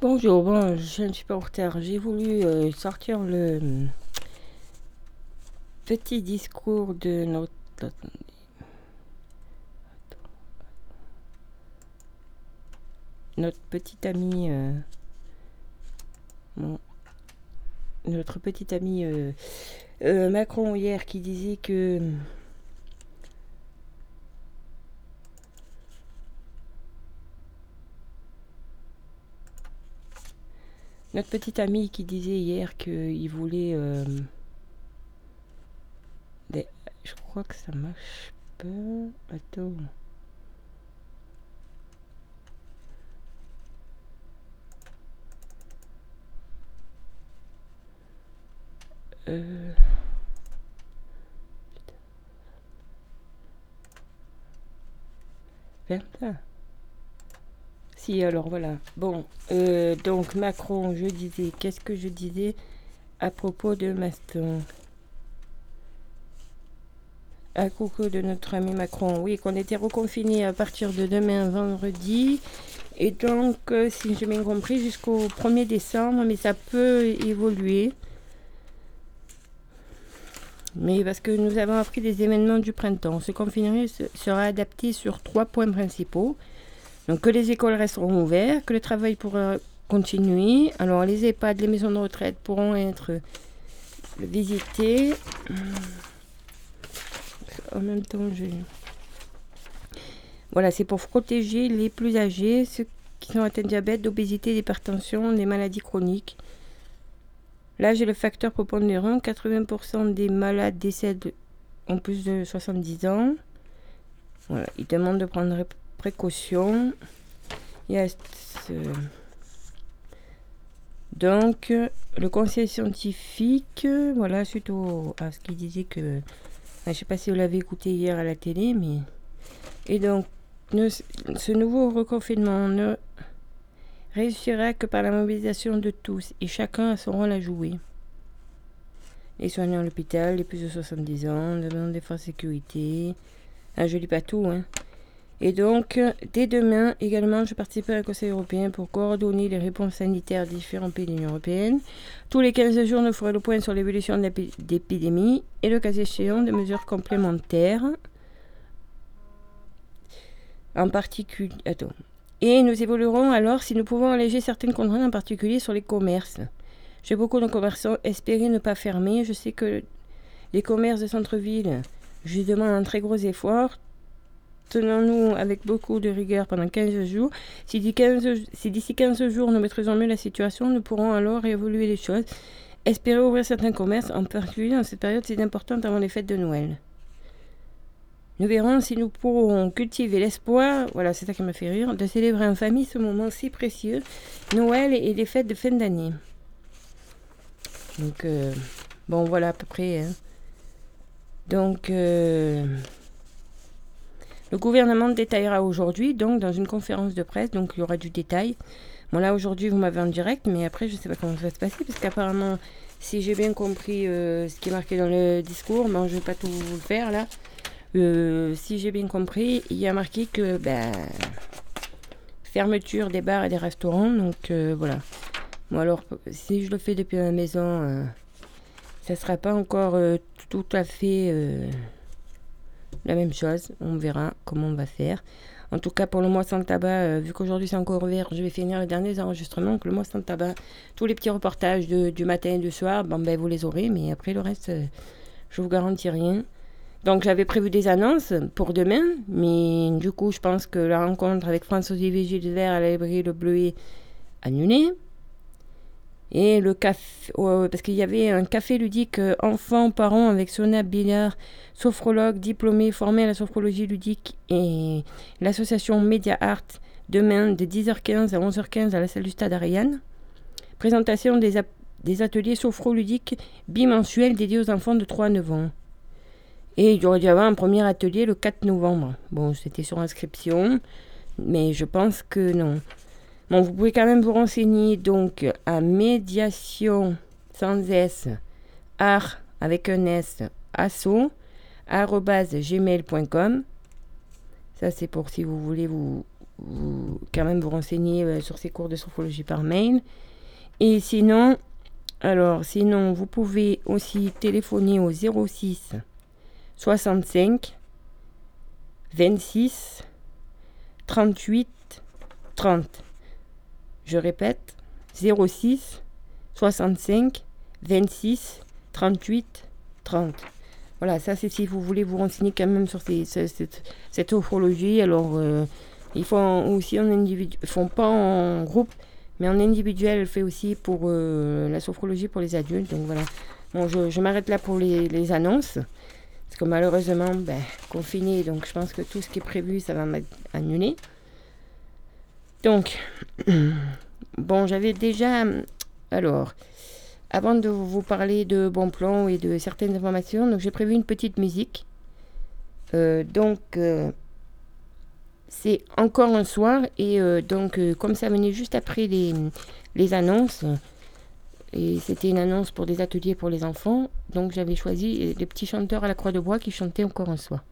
Bonjour, bon, je ne suis pas en retard. J'ai voulu euh, sortir le euh, petit discours de notre. Notre petit ami. euh, notre petit ami euh, euh, Macron hier qui disait que. Notre petit ami qui disait hier qu'il voulait. euh, des- Je crois que ça marche pas. Attends. Euh... Alors voilà. Bon, euh, donc Macron, je disais, qu'est-ce que je disais à propos de Maston? À propos de notre ami Macron, oui, qu'on était reconfiné à partir de demain, vendredi. Et donc, euh, si j'ai bien compris, jusqu'au 1er décembre, mais ça peut évoluer. Mais parce que nous avons appris des événements du printemps. Ce confinement se- sera adapté sur trois points principaux. Donc que les écoles resteront ouvertes, que le travail pourra continuer. Alors les EHPAD, les maisons de retraite pourront être visitées. En même temps, je... Voilà, c'est pour protéger les plus âgés, ceux qui sont atteints de diabète, d'obésité, d'hypertension, des maladies chroniques. L'âge est le facteur prépondérant. 80% des malades décèdent en plus de 70 ans. Voilà, ils demandent de prendre précaution. Il y a ce- Donc, le conseil scientifique, voilà, suite au- à ce qu'il disait que. Je ne sais pas si vous l'avez écouté hier à la télé, mais. Et donc, ce nouveau reconfinement ne réussira que par la mobilisation de tous et chacun a son rôle à jouer. Les soignants à l'hôpital, les plus de 70 ans, demandent des forces de sécurité. Ah, je lis pas tout, hein. Et donc, dès demain, également, je participerai un Conseil européen pour coordonner les réponses sanitaires des différents pays de l'Union européenne. Tous les 15 jours, nous ferons le point sur l'évolution de l'épi- d'épidémie et le cas échéant de mesures complémentaires. En particulier. Et nous évoluerons alors si nous pouvons alléger certaines contraintes, en particulier sur les commerces. J'ai beaucoup de commerçants espérer ne pas fermer. Je sais que les commerces de centre-ville, demande un très gros effort. Tenons-nous avec beaucoup de rigueur pendant 15 jours. Si d'ici 15, si d'ici 15 jours nous maîtrisons mieux la situation, nous pourrons alors évoluer les choses. Espérer ouvrir certains commerces, en particulier dans cette période si importante avant les fêtes de Noël. Nous verrons si nous pourrons cultiver l'espoir, voilà, c'est ça qui m'a fait rire, de célébrer en famille ce moment si précieux, Noël et les fêtes de fin d'année. Donc, euh, bon, voilà à peu près. hein. Donc, euh, le gouvernement détaillera aujourd'hui, donc, dans une conférence de presse, donc il y aura du détail. Bon, là, aujourd'hui, vous m'avez en direct, mais après, je ne sais pas comment ça va se passer, parce qu'apparemment, si j'ai bien compris euh, ce qui est marqué dans le discours, bon, je ne vais pas tout vous le faire, là. Euh, si j'ai bien compris, il y a marqué que ben, fermeture des bars et des restaurants. Donc euh, voilà. Bon alors, si je le fais depuis ma maison, ça sera pas encore tout à fait la même chose. On verra comment on va faire. En tout cas, pour le mois sans tabac, euh, vu qu'aujourd'hui c'est encore ouvert, je vais finir les derniers enregistrements. Donc le mois sans tabac, tous les petits reportages du matin et du soir, ben, vous les aurez. Mais après le reste, euh, je vous garantis rien. Donc j'avais prévu des annonces pour demain, mais du coup je pense que la rencontre avec François-Olivier Gilles Vert à la librairie Le Bleu est annulée. Et le café, parce qu'il y avait un café ludique euh, enfants, parents avec Sona Billard, sophrologue diplômé formé à la sophrologie ludique et l'association Media Art demain de 10h15 à 11h15 à la salle du stade Ariane. Présentation des, des ateliers sophroludiques bimensuels dédiés aux enfants de 3 à 9 ans. Et il y aurait dû y avoir un premier atelier le 4 novembre. Bon, c'était sur inscription, mais je pense que non. Bon, vous pouvez quand même vous renseigner donc à médiation sans S, art avec un S, asso, gmail.com. Ça, c'est pour si vous voulez vous vous, quand même vous renseigner euh, sur ces cours de sophrologie par mail. Et sinon, alors, sinon, vous pouvez aussi téléphoner au 06 65 26 38 30. Je répète, 06 65 26 38 30. Voilà, ça c'est si vous voulez vous renseigner quand même sur cette, cette. Alors, euh, ils font aussi en individu, font pas en groupe, mais en individuel, fait aussi pour euh, la sophrologie pour les adultes. Donc voilà. Bon, je, m'arrête là pour les, annonces. Parce que malheureusement, ben, confiné, donc je pense que tout ce qui est prévu, ça va annulé. Donc, bon, j'avais déjà. Alors, avant de vous parler de bons plans et de certaines informations, j'ai prévu une petite musique. Euh, donc, euh, c'est encore un soir et euh, donc comme ça venait juste après les, les annonces, et c'était une annonce pour des ateliers pour les enfants, donc j'avais choisi les petits chanteurs à la Croix de Bois qui chantaient encore un soir.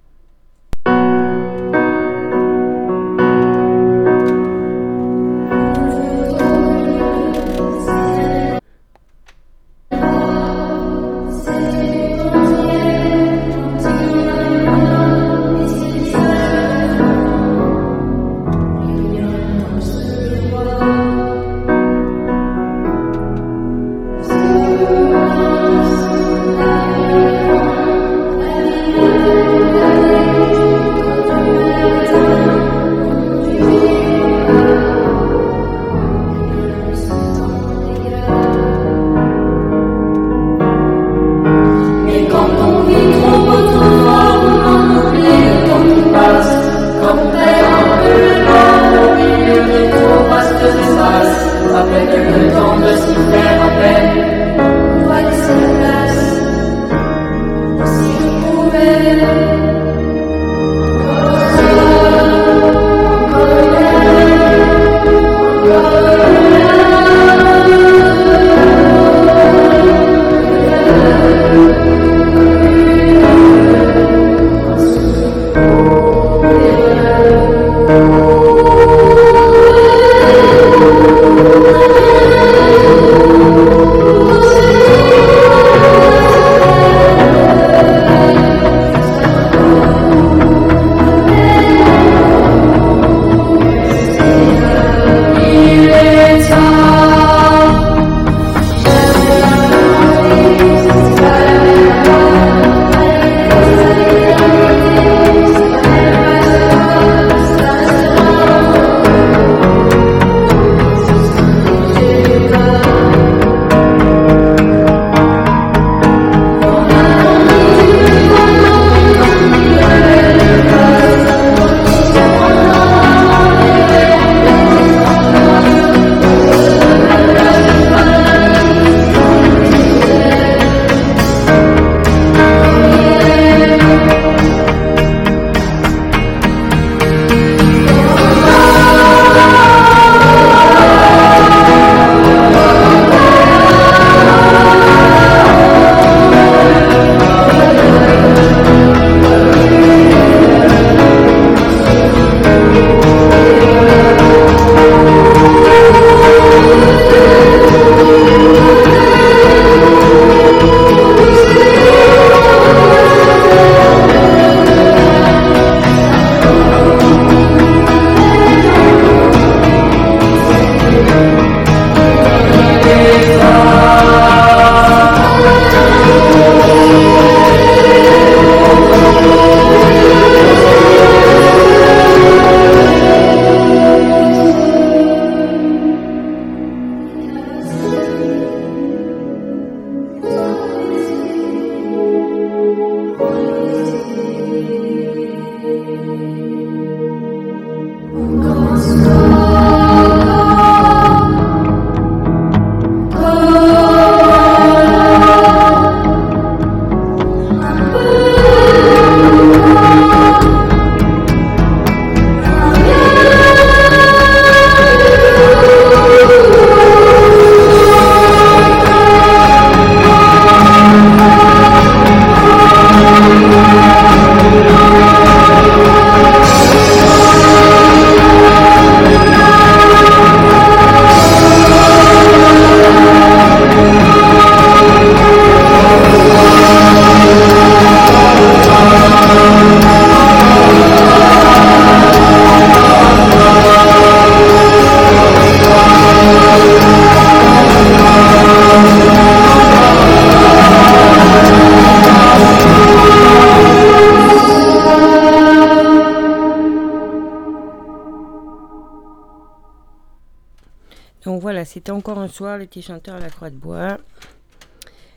Donc voilà, c'était encore un soir, les petits chanteurs à la croix de bois.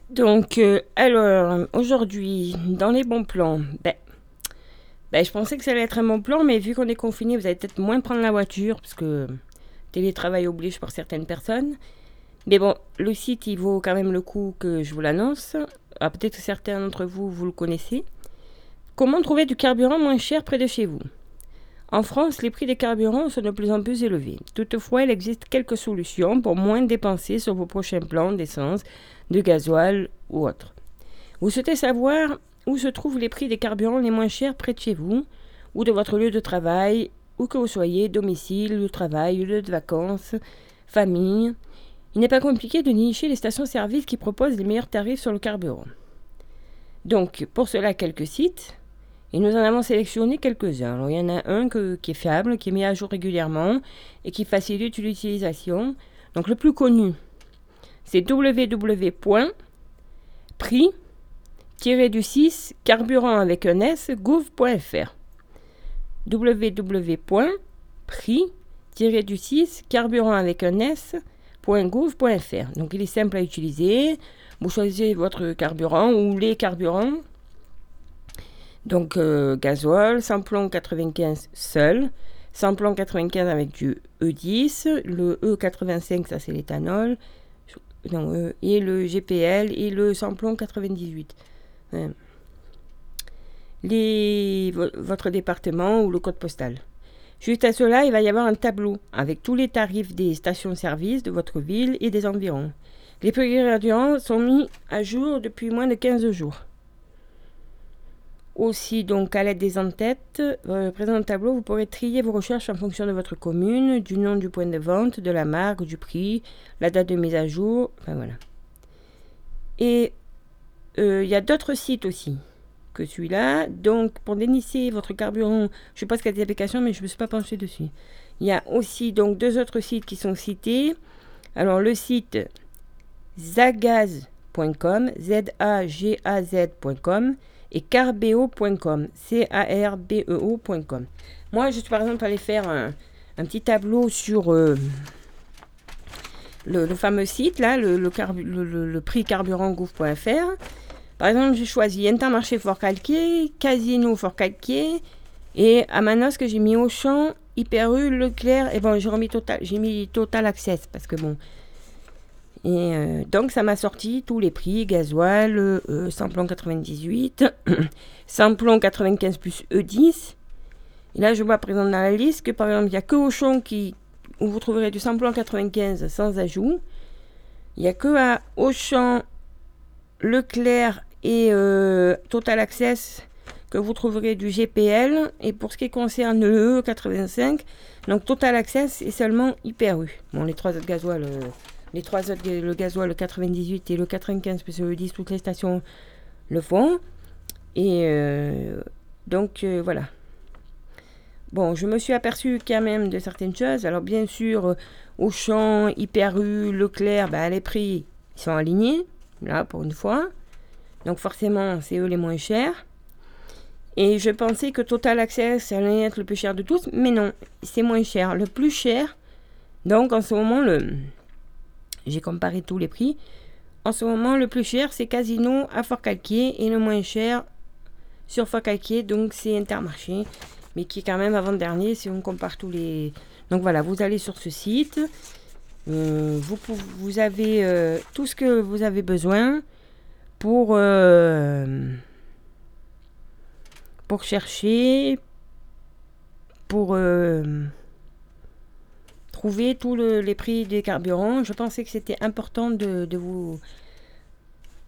Donc, euh, alors, aujourd'hui, dans les bons plans, ben, ben, je pensais que ça allait être un bon plan, mais vu qu'on est confiné, vous allez peut-être moins prendre la voiture, parce que télétravail oblige pour certaines personnes. Mais bon, le site, il vaut quand même le coup que je vous l'annonce. Ah, peut-être que certains d'entre vous, vous le connaissez. Comment trouver du carburant moins cher près de chez vous? En France, les prix des carburants sont de plus en plus élevés. Toutefois, il existe quelques solutions pour moins dépenser sur vos prochains plans d'essence, de gasoil ou autre. Vous souhaitez savoir où se trouvent les prix des carburants les moins chers près de chez vous, ou de votre lieu de travail, où que vous soyez, domicile, lieu de travail, lieu de vacances, famille? Il n'est pas compliqué de nicher les stations-service qui proposent les meilleurs tarifs sur le carburant. Donc, pour cela, quelques sites. Et nous en avons sélectionné quelques-uns. Il y en a un qui est fiable, qui est mis à jour régulièrement et qui facilite l'utilisation. Donc, le plus connu, c'est www.prix-du-6 carburant avec un S gouv.fr www.prix-du-6 carburant avec un S.gouv.fr Donc il est simple à utiliser. Vous choisissez votre carburant ou les carburants. Donc euh, gasoil, samplon 95 seul, samplon 95 avec du E10, le E85 ça c'est l'éthanol, euh, et le GPL et le samplon 98. Les, votre département ou le code postal. Juste à cela, il va y avoir un tableau avec tous les tarifs des stations-service de votre ville et des environs. Les prix graduants sont mis à jour depuis moins de 15 jours. Aussi, donc, à l'aide des en-têtes, euh, présent le tableau, vous pourrez trier vos recherches en fonction de votre commune, du nom du point de vente, de la marque, du prix, la date de mise à jour, enfin voilà. Et euh, il y a d'autres sites aussi que celui-là. Donc, pour dénicher votre carburant, je ne sais pas ce qu'il y a des applications, mais je ne me suis pas penché dessus. Il y a aussi donc deux autres sites qui sont cités. Alors, le site zagaz.com, Z-A-G-A-Z.com et carbeo.com, C-A-R-B-E-O.com. Moi, je suis par exemple allé faire un, petit tableau sur euh, le, fameux site, là, le, le, prix carburant-gouv.fr. Par exemple, j'ai choisi Intermarché Fort Calquier, Casino Fort Calquier et à Manos que j'ai mis Auchan, Hyper U, Leclerc et bon, j'ai j'ai mis Total Access parce que bon, et euh, donc ça m'a sorti tous les prix, gasoil, euh, samplon 98, samplon 95 plus E10. Et là je vois présent dans la liste que par exemple il n'y a que Auchan qui, où vous trouverez du samplon 95 sans ajout. Il n'y a que à Auchan, Leclerc et euh, Total Access que vous trouverez du GPL. Et pour ce qui concerne le E85, donc Total Access est seulement Hyper U. Bon les trois autres gasoil les trois autres, le gasoil, le 98 et le 95, parce que le 10, toutes les stations le font. Et euh, donc, euh, voilà. Bon, je me suis aperçu quand même de certaines choses. Alors, bien sûr, euh, Auchan, Hyper U, Leclerc, bah, les prix ils sont alignés, là, pour une fois. Donc, forcément, c'est eux les moins chers. Et je pensais que Total Access allait être le plus cher de tous, mais non, c'est moins cher. Le plus cher, donc en ce moment, le, j'ai comparé tous les prix. En ce moment, le plus cher, c'est Casino à Fort-Calquier et le moins cher sur Fort-Calquier, donc c'est Intermarché, mais qui est quand même avant-dernier si on compare tous les... Donc voilà, vous allez sur ce site, euh, vous, vous avez euh, tout ce que vous avez besoin pour, euh, pour chercher, pour trouver tous les prix des carburants. Je pensais que c'était important de, vous.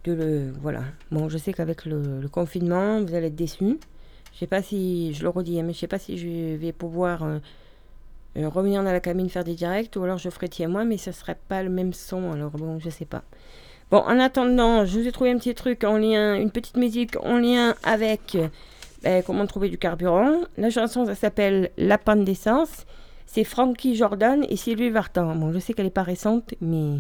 De le, voilà. Bon, je sais qu'avec le, confinement, vous allez être déçus. Je sais pas si, je le redis, hein, mais je sais pas si je vais pouvoir euh, euh, revenir dans la cabine faire des directs ou alors je ferai tiens moi, mais ce serait pas le même son. Alors bon, je sais pas. Bon, en attendant, je vous ai trouvé un petit truc en lien, une petite musique en lien avec ben, comment trouver du carburant. La chanson, ça s'appelle La panne d'essence c'est Frankie Jordan et Sylvie Vartan. Bon, je sais qu'elle n'est pas récente, mais.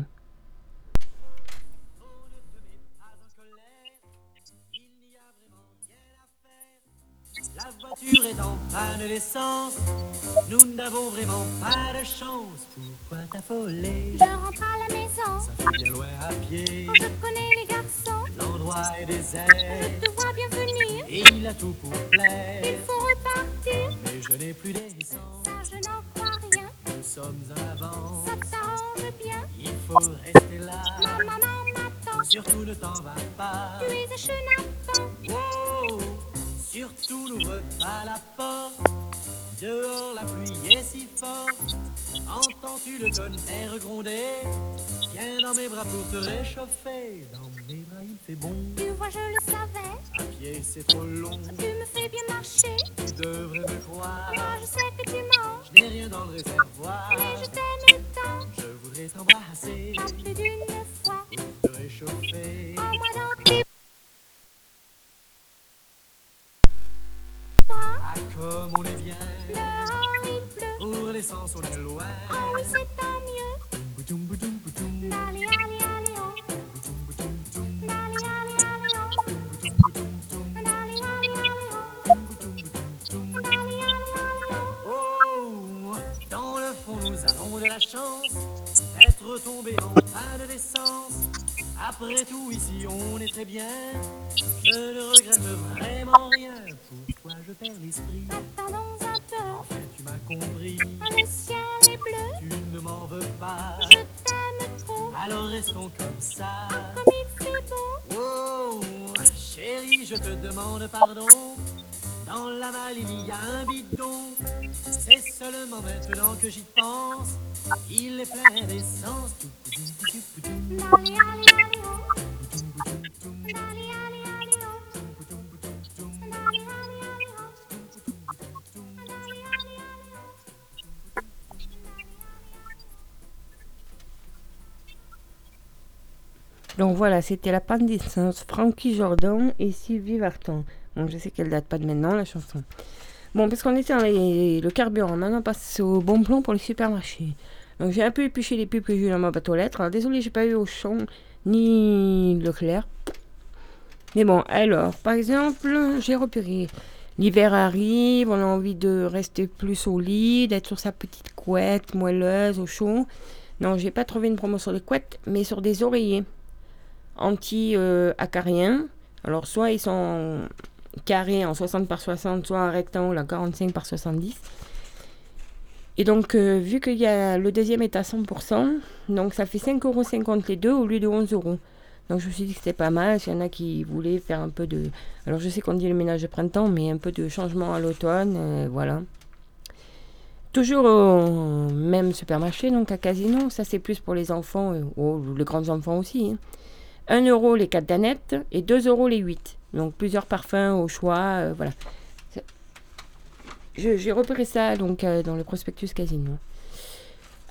La voiture est en panne d'essence. Nous n'avons vraiment pas de chance. Pourquoi t'affoler? Je rentre à la maison. Ça fait bien loin à pied. Je connais les garçons. L'endroit est désert. Je te vois bien venir. Il a tout pour plaire. Il faut repartir. Mais je n'ai plus d'essence. Ça, je n'en. Nous sommes en avance. Ça t'arrange bien. Il faut rester là. Ma maman m'attend. Surtout ne t'en va pas. Tu es un chenapan. Wow Surtout n'ouvre pas la porte. Dehors la pluie est si forte. Entends-tu le tonnerre gronder? Viens dans mes bras pour te réchauffer. Dans mes bras il fait bon. Tu vois, je le savais. C'est trop long. Tu me fais bien marcher? Tu devrais me croire. Moi, je sais que tu manges. Je n'ai rien dans le réservoir. Mais je t'aime tant. Je voudrais t'embrasser. Pas plus d'une fois. Pour te réchauffer. Prends-moi dans tes. Ah comme on est bien. Dehors, il pleut. Pour l'essence on est loin. Oh oui, c'est tant mieux. De la chance d'être tombés en panne d'essence. Après tout, ici, on est très bien. Je ne regrette vraiment rien. Pourquoi je perds l'esprit? Attendons un peu. Enfin, tu m'as compris. Le ciel est bleu. Tu ne m'en veux pas. Je t'aime trop. Alors restons comme ça. Comme il fait beau. Oh, chérie, je te demande pardon. Dans la malle, il y a un bidon. C'est seulement maintenant que j'y pense. Il est plein d'essence. Donc voilà, c'était la panne d'essence, Frankie Jordan et Sylvie Vartan. Bon, je sais qu'elle date pas de maintenant, la chanson. Bon, parce qu'on était dans le carburant, maintenant on passe au bon plan pour les supermarchés. Donc j'ai un peu épluché les pubs que j'ai eu dans ma boîte aux lettres. Alors désolé, j'ai pas eu Auchan ni Leclerc. Mais bon, alors, par exemple, j'ai repéré. L'hiver arrive, on a envie de rester plus au lit, d'être sur sa petite couette moelleuse au chaud. Non, j'ai pas trouvé une promo sur les couettes, mais sur des oreillers anti-acariens. Alors, soit ils sont carrés en 60 par 60, soit en rectangle en 45 par 70. Et donc, euh, vu a le deuxième est à 100%, donc ça fait 5,50€ les deux au lieu de 11 euros. Donc je me suis dit que c'était pas mal. S'il y en a qui voulaient faire un peu de. Alors je sais qu'on dit le ménage de printemps, mais un peu de changement à l'automne, euh, voilà. Toujours au même supermarché, donc à Casino. Ça c'est plus pour les enfants, euh, oh, les grands enfants aussi. hein. 1 euro les 4 danettes et 2 euros les 8. Donc plusieurs parfums au choix, euh, voilà. J'ai repéré ça donc euh, dans le prospectus Casino.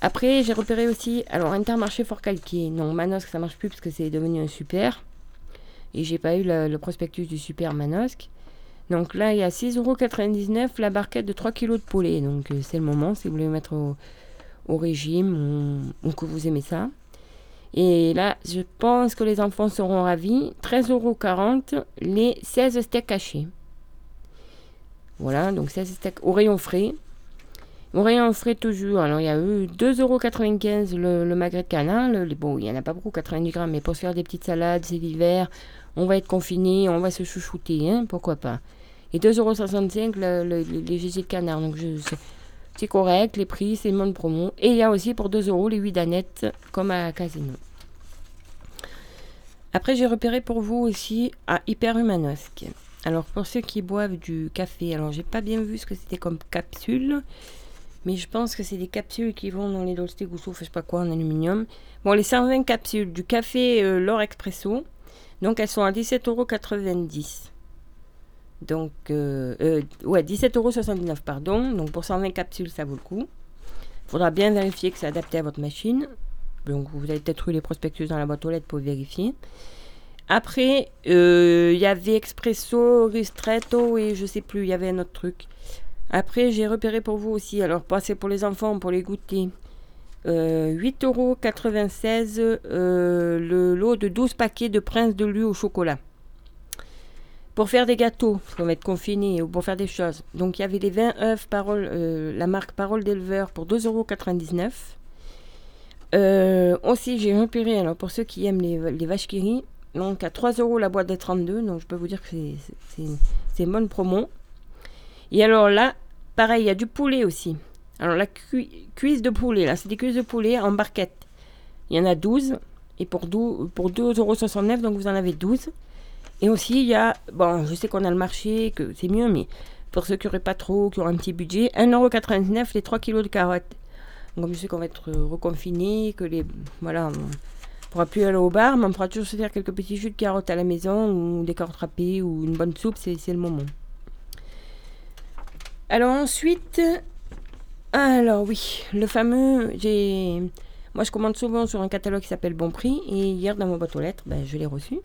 Après, j'ai repéré aussi, alors Intermarché Fort Calquier. Non, Manosque, ça marche plus parce que c'est devenu un super. Et j'ai pas eu le, prospectus du super Manosque. Donc là, il y a 6,99€ la barquette de 3 kg de poulet. Donc euh, c'est le moment si vous voulez mettre au, régime ou que vous aimez ça. Et là, je pense que les enfants seront ravis. 13,40€ les 16 steaks hachés. Voilà, donc 16 steaks au rayon frais. Au rayon frais toujours. Alors il y a eu 2,95€ le, le magret de canard. Le- bon, il n'y en a pas beaucoup, 90 grammes, mais pour se faire des petites salades, c'est l'hiver. On va être confiné, on va se chouchouter, hein, pourquoi pas. Et 2,65€ le, le, le- les de canard. Donc je, c'est- correct, les prix, c'est monde promo. Et il y a aussi pour 2 euros les 8 danettes, comme à Casino. Après, j'ai repéré pour vous aussi à Hyperhumanosque. Alors, pour ceux qui boivent du café, alors j'ai pas bien vu ce que c'était comme capsule, mais je pense que c'est des capsules qui vont dans les Dolce Gusto, je sais pas quoi, en aluminium. Bon, les 120 capsules du café euh, Expresso, donc elles sont à 17,90€. Donc, euh, euh, ouais, 17,79€, pardon. Donc, pour 120 capsules, ça vaut le coup. faudra bien vérifier que c'est adapté à votre machine. Donc, vous avez peut-être eu les prospectus dans la boîte aux lettres pour vérifier. Après, euh, il y avait Expresso, Ristretto et je sais plus, il y avait un autre truc. Après, j'ai repéré pour vous aussi, alors pas c'est pour les enfants, pour les goûter. Euh, 8,96€ euh, le lot de 12 paquets de Prince de Lu au chocolat. Pour faire des gâteaux, parce qu'on va être confiné, ou pour faire des choses. Donc il y avait des 20 œufs parole, euh, la marque Parole d'éleveur pour 2,99€. Euh, aussi, j'ai repéré, alors pour ceux qui aiment les, les vaches qui rient, donc à 3 euros la boîte de 32, donc je peux vous dire que c'est- une bonne promo. Et alors là, pareil, il y a du poulet aussi. Alors la cui- cuisse de poulet, là, c'est des cuisses de poulet en barquette. Il y en a 12, et pour, 12 pour 2,69€, donc vous en avez 12. Et aussi, il y a, bon, je sais qu'on a le marché, que c'est mieux, mais pour ceux qui n'auraient pas trop, qui auraient un petit budget, 1,99€ les 3 kilos de carottes. Donc, comme je sais qu'on va être reconfiné, que les. Voilà, on ne pourra plus aller au bar, mais on pourra toujours se faire quelques petits jus de carottes à la maison, ou des carottes râpées, ou une bonne soupe, c'est le moment. Alors, ensuite. Alors, oui, le fameux. J'ai. Moi, je commande souvent sur un catalogue qui s'appelle Bon Prix, et hier, dans ma boîte aux lettres, ben, je l'ai reçu.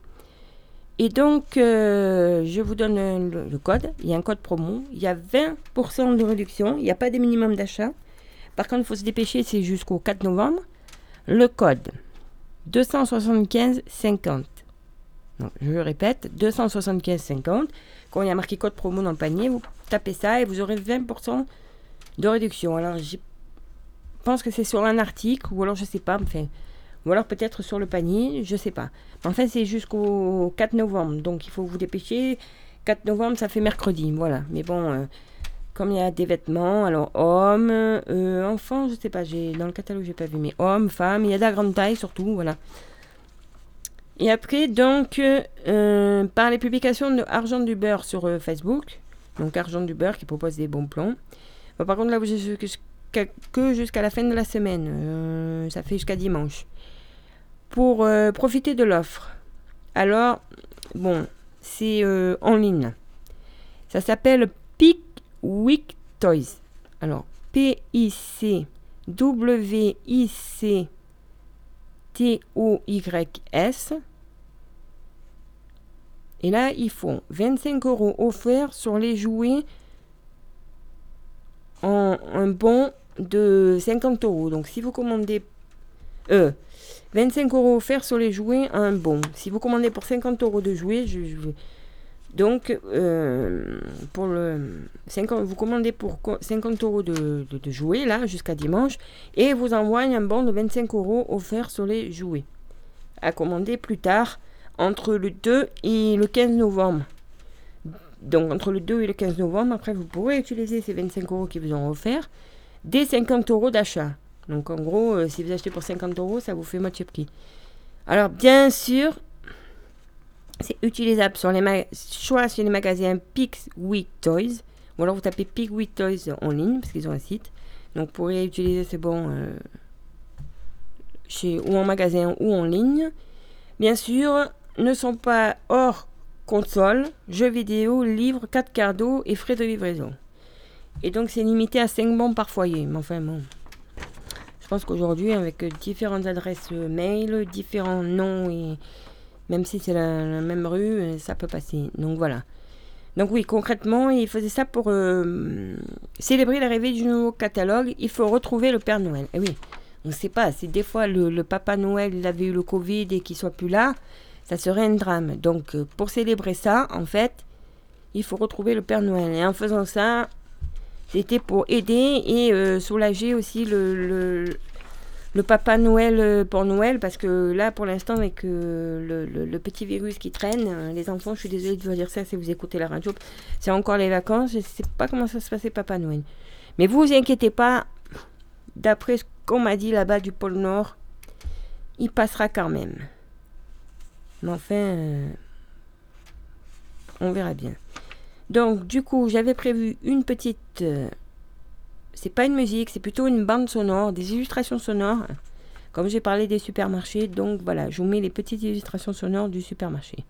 Et donc, euh, je vous donne le, code. Il y a un code promo. Il y a 20% de réduction. Il n'y a pas de minimum d'achat. Par contre, il faut se dépêcher, c'est jusqu'au 4 novembre. Le code 275,50. Donc, je répète, 275,50. Quand il y a marqué code promo dans le panier, vous tapez ça et vous aurez 20% de réduction. Alors, je pense que c'est sur un article, ou alors je sais pas, enfin, ou alors peut-être sur le panier, je sais pas. Enfin, c'est jusqu'au 4 novembre, donc il faut vous dépêcher. 4 novembre, ça fait mercredi, voilà. Mais bon, euh, comme il y a des vêtements, alors hommes, euh, enfants, je sais pas, dans le catalogue, j'ai pas vu, mais hommes, femmes, il y a de la grande taille surtout, voilà. Et après, donc, euh, par les publications de Argent du Beurre sur Facebook, donc Argent du Beurre qui propose des bons plans. Par contre, là, vous que jusqu'à la fin de la semaine, ça fait jusqu'à dimanche. Pour euh, profiter de l'offre. Alors, bon, c'est euh, en ligne. Ça s'appelle Pick Week Toys. Alors, P-I-C-W-I-C-T-O-Y-S. Et là, ils font 25 euros offerts sur les jouets en un bon de 50 euros. Donc, si vous commandez. Euh, 25 euros offerts sur les jouets à un bon. Si vous commandez pour 50 euros de jouets, je, je- donc euh, pour le 50, vous commandez pour co- 50 euros de, jouets là jusqu'à dimanche et vous envoyez un bon de 25 euros offert sur les jouets à commander plus tard entre le 2 et le 15 novembre. Donc entre le 2 et le 15 novembre, après vous pourrez utiliser ces 25 euros qui vous ont offert des 50 euros d'achat. Donc en gros, euh, si vous achetez pour 50 euros, ça vous fait moitié prix. Alors bien sûr, c'est utilisable sur les soit sur les magasins Pix Week Toys, ou alors vous tapez Pix Week Toys en ligne, parce qu'ils ont un site. Donc vous pourrez utiliser ces bons euh, chez, ou en magasin ou en ligne. Bien sûr, ne sont pas hors console, jeux vidéo, livres, 4 cadeaux et frais de livraison. Et donc c'est limité à 5 bons par foyer. Mais enfin bon. Je pense qu'aujourd'hui, avec euh, différentes adresses euh, mail, différents noms, et même si c'est la, même rue, euh, ça peut passer. Donc voilà. Donc oui, concrètement, il faisait ça pour célébrer l'arrivée du nouveau catalogue. Il faut retrouver le Père Noël. Et oui, on ne sait pas. Si des fois le, Papa Noël avait eu le Covid et qu'il soit plus là, ça serait un drame. Donc pour célébrer ça, en fait, il faut retrouver le Père Noël. Et en faisant ça, c'était pour aider et euh, soulager aussi le, le, Papa Noël euh, pour Noël. Parce que là, pour l'instant, avec euh, le, petit virus qui traîne, les enfants, je suis désolée de vous dire ça si vous écoutez la radio, c'est encore les vacances. Je ne sais pas comment ça se passait Papa Noël. Mais vous vous inquiétez pas, d'après ce qu'on m'a dit là-bas du pôle Nord, il passera quand même. Mais enfin, on verra bien. Donc, du coup, j'avais prévu une petite. euh, c'est pas une musique, c'est plutôt une bande sonore, des illustrations sonores. Comme j'ai parlé des supermarchés, donc voilà, je vous mets les petites illustrations sonores du supermarché.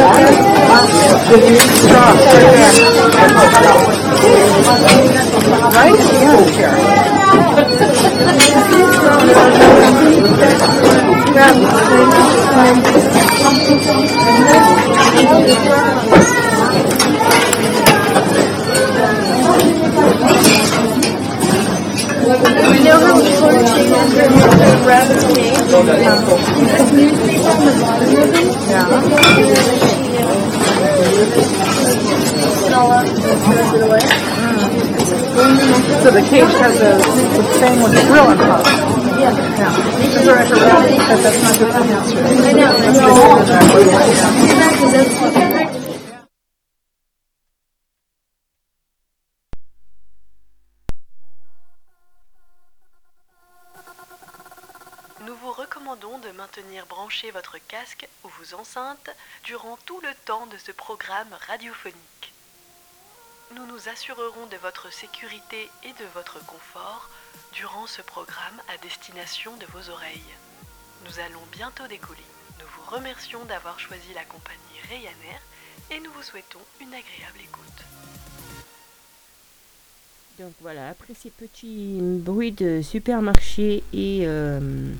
Gracias. Right here. Nous vous recommandons de maintenir branché votre casque ou vos enceintes durant tout le temps de ce programme radiophonique. Nous nous assurerons de votre sécurité et de votre confort durant ce programme à destination de vos oreilles. Nous allons bientôt décoller. Nous vous remercions d'avoir choisi la compagnie Ryanair et nous vous souhaitons une agréable écoute. Donc voilà, après ces petits bruits de supermarché et, euh,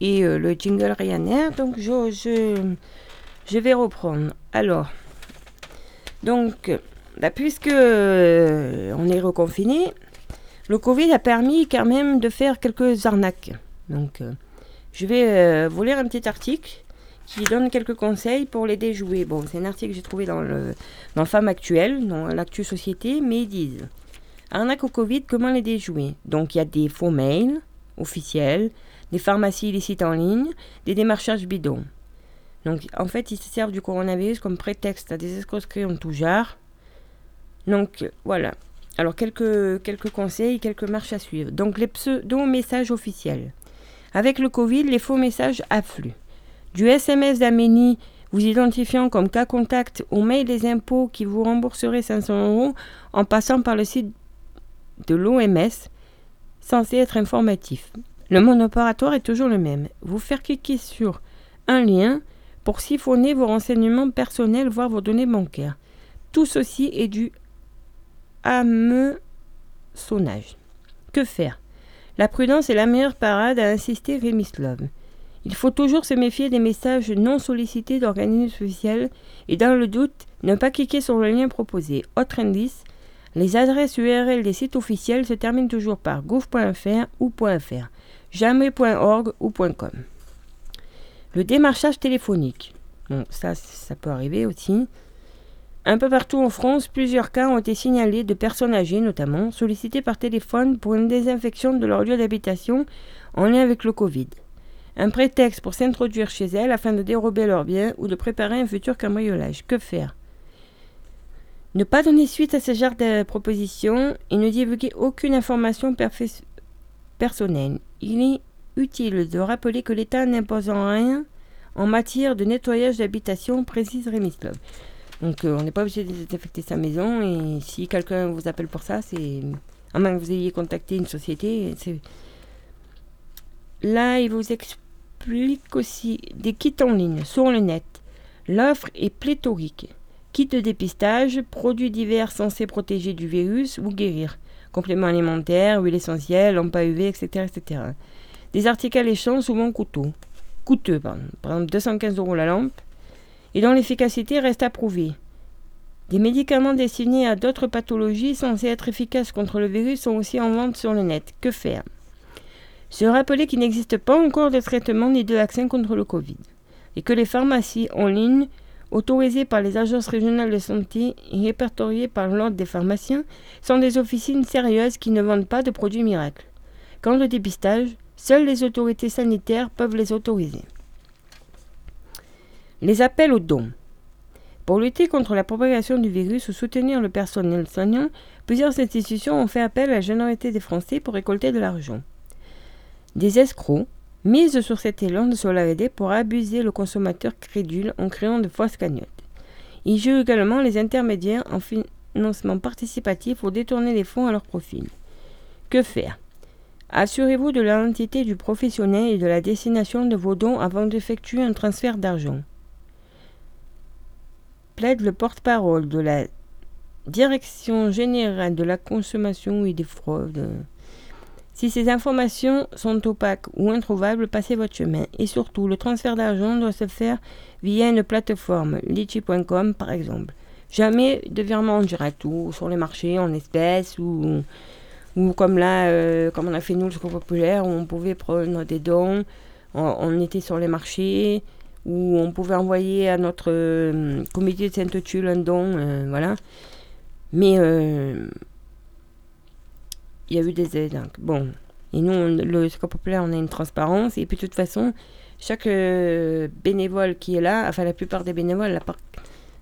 et euh, le jingle Ryanair, donc je, je, je vais reprendre. Alors, donc, bah, puisque euh, on est reconfiné, le Covid a permis quand même de faire quelques arnaques. Donc, euh, je vais euh, vous lire un petit article qui donne quelques conseils pour les déjouer. Bon, c'est un article que j'ai trouvé dans le, dans Femme Actuelle, dans l'actu société, mais ils disent Arnaque au Covid, comment les déjouer? Donc, il y a des faux mails officiels, des pharmacies illicites en ligne, des démarchages bidons. Donc, en fait, ils se servent du coronavirus comme prétexte à des escroqueries en tout genre. Donc, voilà. Alors, quelques, quelques conseils, quelques marches à suivre. Donc, les pseudo-messages officiels. Avec le Covid, les faux messages affluent. Du SMS d'Amélie vous identifiant comme cas contact au mail des impôts qui vous rembourserait 500 euros en passant par le site de l'OMS, censé être informatif. Le mode opératoire est toujours le même. Vous faire cliquer sur un lien pour siphonner vos renseignements personnels, voire vos données bancaires. Tout ceci est Que faire? La prudence est la meilleure parade, a insisté Remislov. Il faut toujours se méfier des messages non sollicités d'organismes officiels et dans le doute, ne pas cliquer sur le lien proposé. Autre indice, les adresses URL des sites officiels se terminent toujours par gouv.fr ou .fr, jamais.org ou .com. Le démarchage téléphonique. Bon, ça, ça peut arriver aussi. Un peu partout en France, plusieurs cas ont été signalés de personnes âgées, notamment, sollicitées par téléphone pour une désinfection de leur lieu d'habitation en lien avec le Covid. Un prétexte pour s'introduire chez elles afin de dérober leurs biens ou de préparer un futur cambriolage. Que faire? Ne pas donner suite à ce genre de propositions et ne divulguer aucune information personnelle. Il est utile de rappeler que l'État n'impose rien en matière de nettoyage d'habitation, précise Remislov. Donc euh, on n'est pas obligé de désinfecter sa maison et si quelqu'un vous appelle pour ça, c'est à moins que vous ayez contacté une société. Là, il vous explique aussi des kits en ligne sur le net. L'offre est pléthorique. Kits de dépistage, produits divers censés protéger du virus ou guérir, compléments alimentaires, huile essentielle, lampes à UV, etc., etc. Des articles alléchants, souvent coûteux. Coûteux. Par exemple, 215 euros la lampe, et dont l'efficacité reste à prouver. Des médicaments destinés à d'autres pathologies censés être efficaces contre le virus sont aussi en vente sur le net. Que faire? Se rappeler qu'il n'existe pas encore de traitement ni de vaccin contre le Covid, et que les pharmacies en ligne, autorisées par les agences régionales de santé et répertoriées par l'ordre des pharmaciens, sont des officines sérieuses qui ne vendent pas de produits miracles. Quant au dépistage, seules les autorités sanitaires peuvent les autoriser. Les appels aux dons. Pour lutter contre la propagation du virus ou soutenir le personnel soignant, plusieurs institutions ont fait appel à la généralité des Français pour récolter de l'argent. Des escrocs misent sur cet élan de solidarité pour abuser le consommateur crédule en créant de fausses cagnottes. Ils jouent également les intermédiaires en financement participatif pour détourner les fonds à leur profit. Que faire? Assurez-vous de l'identité du professionnel et de la destination de vos dons avant d'effectuer un transfert d'argent. Plaide le porte-parole de la Direction générale de la consommation et des fraudes. Si ces informations sont opaques ou introuvables, passez votre chemin. Et surtout, le transfert d'argent doit se faire via une plateforme, litchi.com par exemple. Jamais de virement en direct ou sur les marchés en espèces ou, ou comme là, euh, comme on a fait nous le Secours Populaire, où on pouvait prendre des dons, on, on était sur les marchés, où on pouvait envoyer à notre euh, comité de Sainte-Tulle un don, euh, voilà. Mais euh, il y a eu des aides. bon, et nous, le Secours Populaire, on a une transparence. Et puis, de toute façon, chaque bénévole qui est là, enfin, la plupart des bénévoles,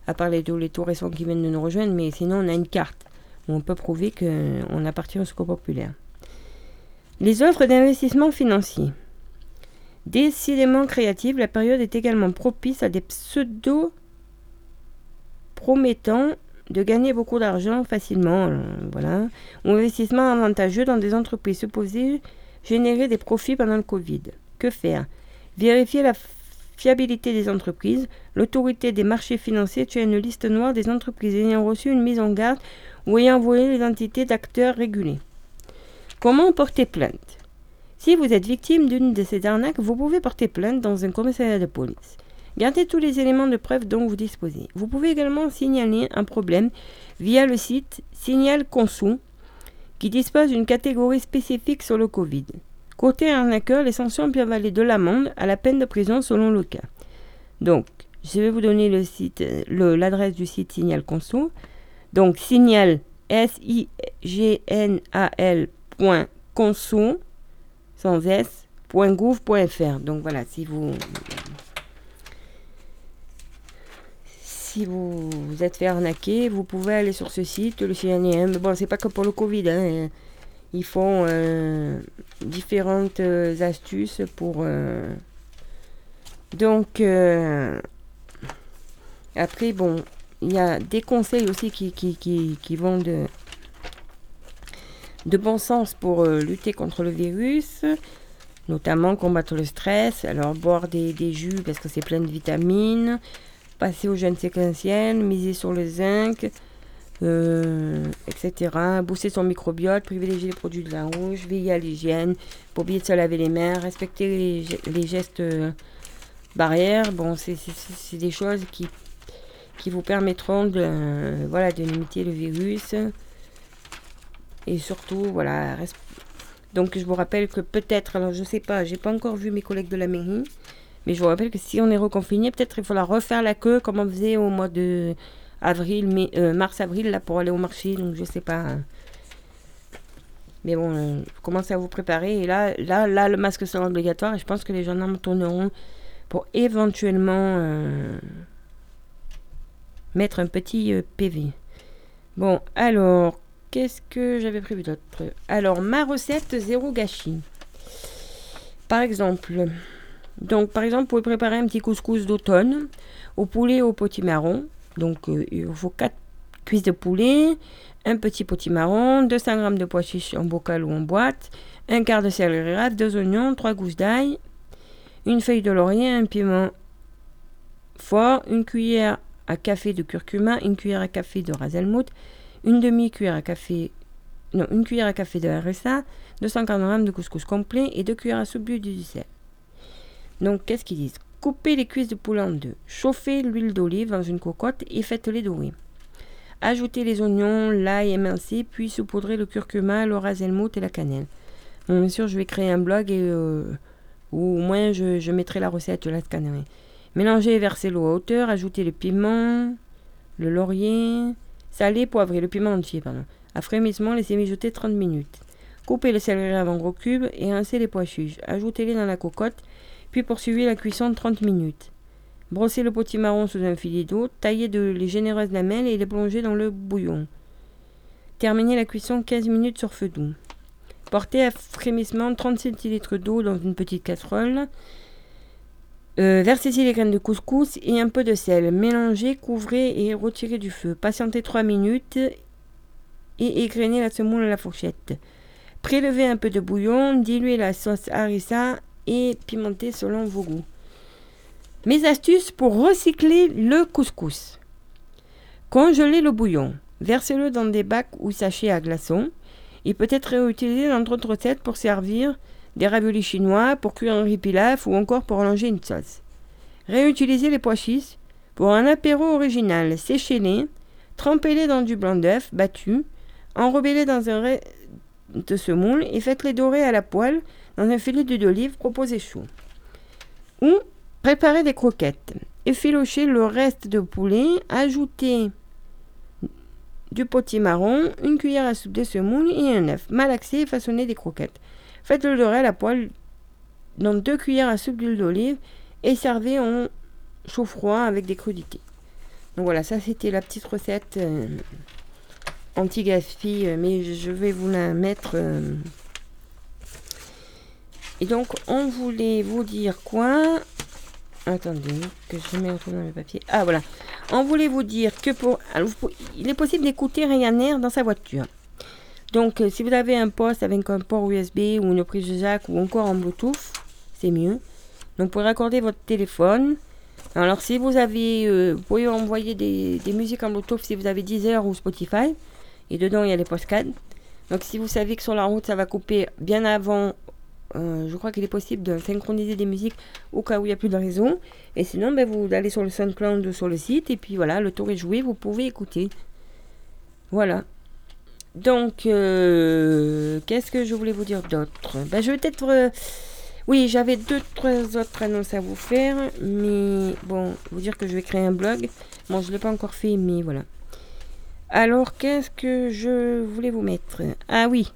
à part, les, les tout récents qui viennent de nous rejoindre, mais sinon, on a une carte où on peut prouver qu'on appartient au Secours Populaire. Les offres d'investissement financier. Décidément créative, la période est également propice à des pseudo promettant de gagner beaucoup d'argent facilement, euh, voilà, ou investissement avantageux dans des entreprises supposées générer des profits pendant le Covid. Que faire? Vérifier la fiabilité des entreprises. L'autorité des marchés financiers tient une liste noire des entreprises ayant reçu une mise en garde ou ayant volé l'identité d'acteurs régulés. Comment porter plainte? Si vous êtes victime d'une de ces arnaques, vous pouvez porter plainte dans un commissariat de police. Gardez tous les éléments de preuve dont vous disposez. Vous pouvez également signaler un problème via le site Signal Conso, qui dispose d'une catégorie spécifique sur le Covid. Côté arnaqueur, les sanctions peuvent aller de l'amende à la peine de prison selon le cas. Donc, je vais vous donner l'adresse du site Signal Conso. Donc, signal s sans s gouv.fr. Donc voilà, si vous si vous êtes fait arnaquer, vous pouvez aller sur ce site, le. Mais bon, c'est pas que pour le Covid. hein. Ils font euh, différentes euh, astuces pour. euh, Donc, après, bon, il y a des conseils aussi qui, qui, qui, qui vont de, de bon sens pour euh, lutter contre le virus, notamment combattre le stress. Alors, boire des, des jus parce que c'est plein de vitamines, passer au jeûne séquentiel, miser sur le zinc, euh, etc. Booster son microbiote, privilégier les produits de la rouge, veiller à l'hygiène, pas oublier de se laver les mains, respecter les, ge- les gestes euh, barrières. Bon, c'est des choses qui, vous permettront de limiter le virus. Et surtout, voilà. Donc, je vous rappelle que peut-être, alors je sais pas, j'ai pas encore vu mes collègues de la mairie, mais je vous rappelle que si on est reconfiné, peut-être il faudra refaire la queue comme on faisait au mois de avril, euh, mars-avril, là, pour aller au marché. Donc, je sais pas. Mais bon, euh, commencez à vous préparer. Et là, là, là, le masque sera obligatoire. Et je pense que les gendarmes tourneront pour éventuellement euh, mettre un petit PV. Bon, alors, qu'est-ce que j'avais prévu d'autre? Alors, ma recette zéro gâchis. Par exemple, donc par exemple, vous pouvez préparer un petit couscous d'automne au poulet et au potimarron. Donc, euh, il faut 4 cuisses de poulet, un petit potimarron, 200 g de pois en bocal ou en boîte, un quart de céleri rave, deux oignons, trois gousses d'ail, une feuille de laurier, un piment fort, une cuillère à café de curcuma, une cuillère à café de raselmout, une demi-cuillère à café, non, une cuillère à café de RSA, 240 g de couscous complet et deux cuillères à soupe d'huile du sel. Donc, qu'est-ce qu'ils disent? Coupez les cuisses de poulet en deux. Chauffez l'huile d'olive dans une cocotte et faites-les dorer. Ajoutez les oignons, l'ail émincé, puis saupoudrez le curcuma, le raselmout et la cannelle. Bien sûr, je vais créer un blog et euh, au moins je, mettrai la recette, je la scannerai. Mélangez et versez l'eau à hauteur, ajoutez le piment, le laurier, salé, poivré, le piment entier, pardon. À frémissement, laissez mijoter 30 minutes. Coupez le céleri en gros cubes et rincez les pois chiches. Ajoutez-les dans la cocotte, puis poursuivez la cuisson de 30 minutes. Brossez le potimarron sous un filet d'eau, taillez de les généreuses lamelles et les plongez dans le bouillon. Terminez la cuisson 15 minutes sur feu doux. Portez à frémissement 30 centilitres d'eau dans une petite casserole. Euh, versez-y les graines de couscous et un peu de sel. Mélangez, couvrez et retirez du feu. Patientez 3 minutes et égrenez la semoule à la fourchette. Prélevez un peu de bouillon, diluez la sauce harissa et pimentez selon vos goûts. Mes astuces pour recycler le couscous. Congelez le bouillon. Versez-le dans des bacs ou sachets à glaçons. Il peut être réutilisé dans d'autres recettes pour servir des raviolis chinois, pour cuire un riz pilaf ou encore pour allonger une sauce. Réutilisez les pois chiches pour un apéro original. Séchez-les, trempez-les dans du blanc d'œuf battu, enrobez-les dans un reste de semoule et faites-les dorer à la poêle dans un filet d'olive proposé chaud. Ou préparez des croquettes. Efficochez le reste de poulet, ajoutez du potimarron, une cuillère à soupe de semoule et un œuf. Malaxez et façonnez des croquettes. Faites-le dorer à la poêle dans deux cuillères à soupe d'huile d'olive et servez en chaud froid avec des crudités. Donc voilà, ça c'était la petite recette euh, anti-gaspi, euh, mais je vais vous la mettre. euh. Et donc on voulait vous dire quoi? Attendez, que je mets truc dans mes papiers. Ah voilà. On voulait vous dire que pour, il est possible d'écouter Ryanair dans sa voiture. Donc, euh, si vous avez un poste avec un port USB ou une prise de jack ou encore en Bluetooth, c'est mieux. Donc, pouvez raccorder votre téléphone. Alors, si vous avez, euh, vous pouvez envoyer des, des musiques en Bluetooth si vous avez Deezer ou Spotify. Et dedans, il y a les postcards. Donc, si vous savez que sur la route, ça va couper bien avant, euh, je crois qu'il est possible de synchroniser des musiques au cas où il n'y a plus de réseau. Et sinon, ben, vous allez sur le SoundCloud ou sur le site. Et puis voilà, le tour est joué, vous pouvez écouter. Voilà. Donc, euh, qu'est-ce que je voulais vous dire d'autre? Ben, Je vais peut-être... euh, oui, j'avais deux, trois autres annonces à vous faire. Mais bon, vous dire que je vais créer un blog. Bon, je ne l'ai pas encore fait, mais voilà. Alors, qu'est-ce que je voulais vous mettre? Ah oui,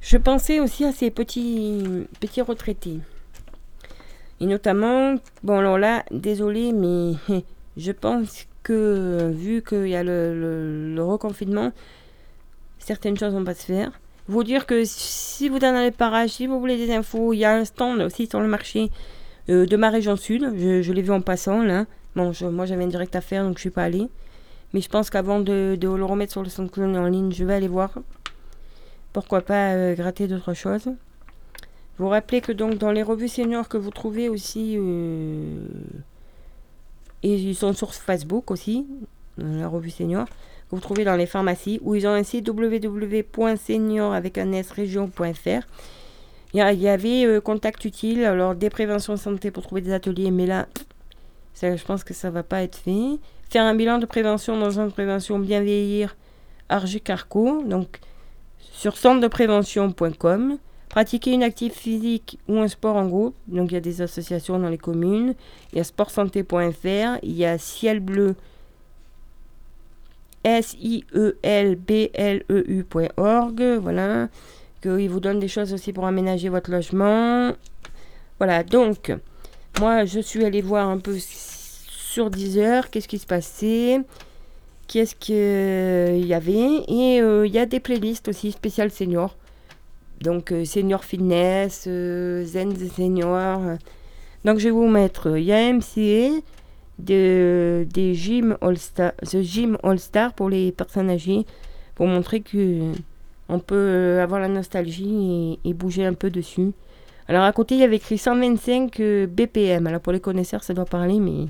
je pensais aussi à ces petits, petits retraités. Et notamment, bon alors là, désolé, mais je pense que vu qu'il y a le, reconfinement, certaines choses vont pas se faire. Vous dire que si vous dans les parages, si vous voulez des infos, il y a un stand aussi sur le marché euh, de ma région sud. Je, l'ai vu en passant là. Bon, moi j'avais un direct à faire donc je suis pas allée. Mais je pense qu'avant de, le remettre sur le SoundCloud en ligne, je vais aller voir. Pourquoi pas euh, gratter d'autres choses. Vous rappelez que donc dans les revues seniors que vous trouvez aussi, euh, et ils sont sur Facebook aussi, la revue senior, vous trouvez dans les pharmacies, où ils ont un site www.senior avec un s. Il y, avait euh, contact utile, alors des préventions santé pour trouver des ateliers, mais là, je pense que ça va pas être fait. Faire un bilan de prévention dans un prévention bien vieillir, Arjucarco, donc sur centredeprévention.com. Pratiquer une activité physique ou un sport en groupe. Donc il y a des associations dans les communes. Il y a sportsanté.fr. Il y a Ciel Bleu. S-I-E-L-B-L-E-U.org. Voilà. Qu'ils vous donnent des choses aussi pour aménager votre logement. Voilà. Donc, moi, je suis allée voir un peu sur Deezer. Qu'est-ce qui se passait? Qu'est-ce qu'il y avait? Et euh, il y a des playlists aussi spéciales seniors. Donc euh, senior fitness, euh, zen senior. euh. Donc je vais vous mettre, euh, il y a MCA, de, gym All Star, The Gym All pour les personnes âgées, pour montrer que on peut avoir la nostalgie et, et bouger un peu dessus. Alors à côté il y avait écrit 125 euh, BPM. Alors pour les connaisseurs ça doit parler mais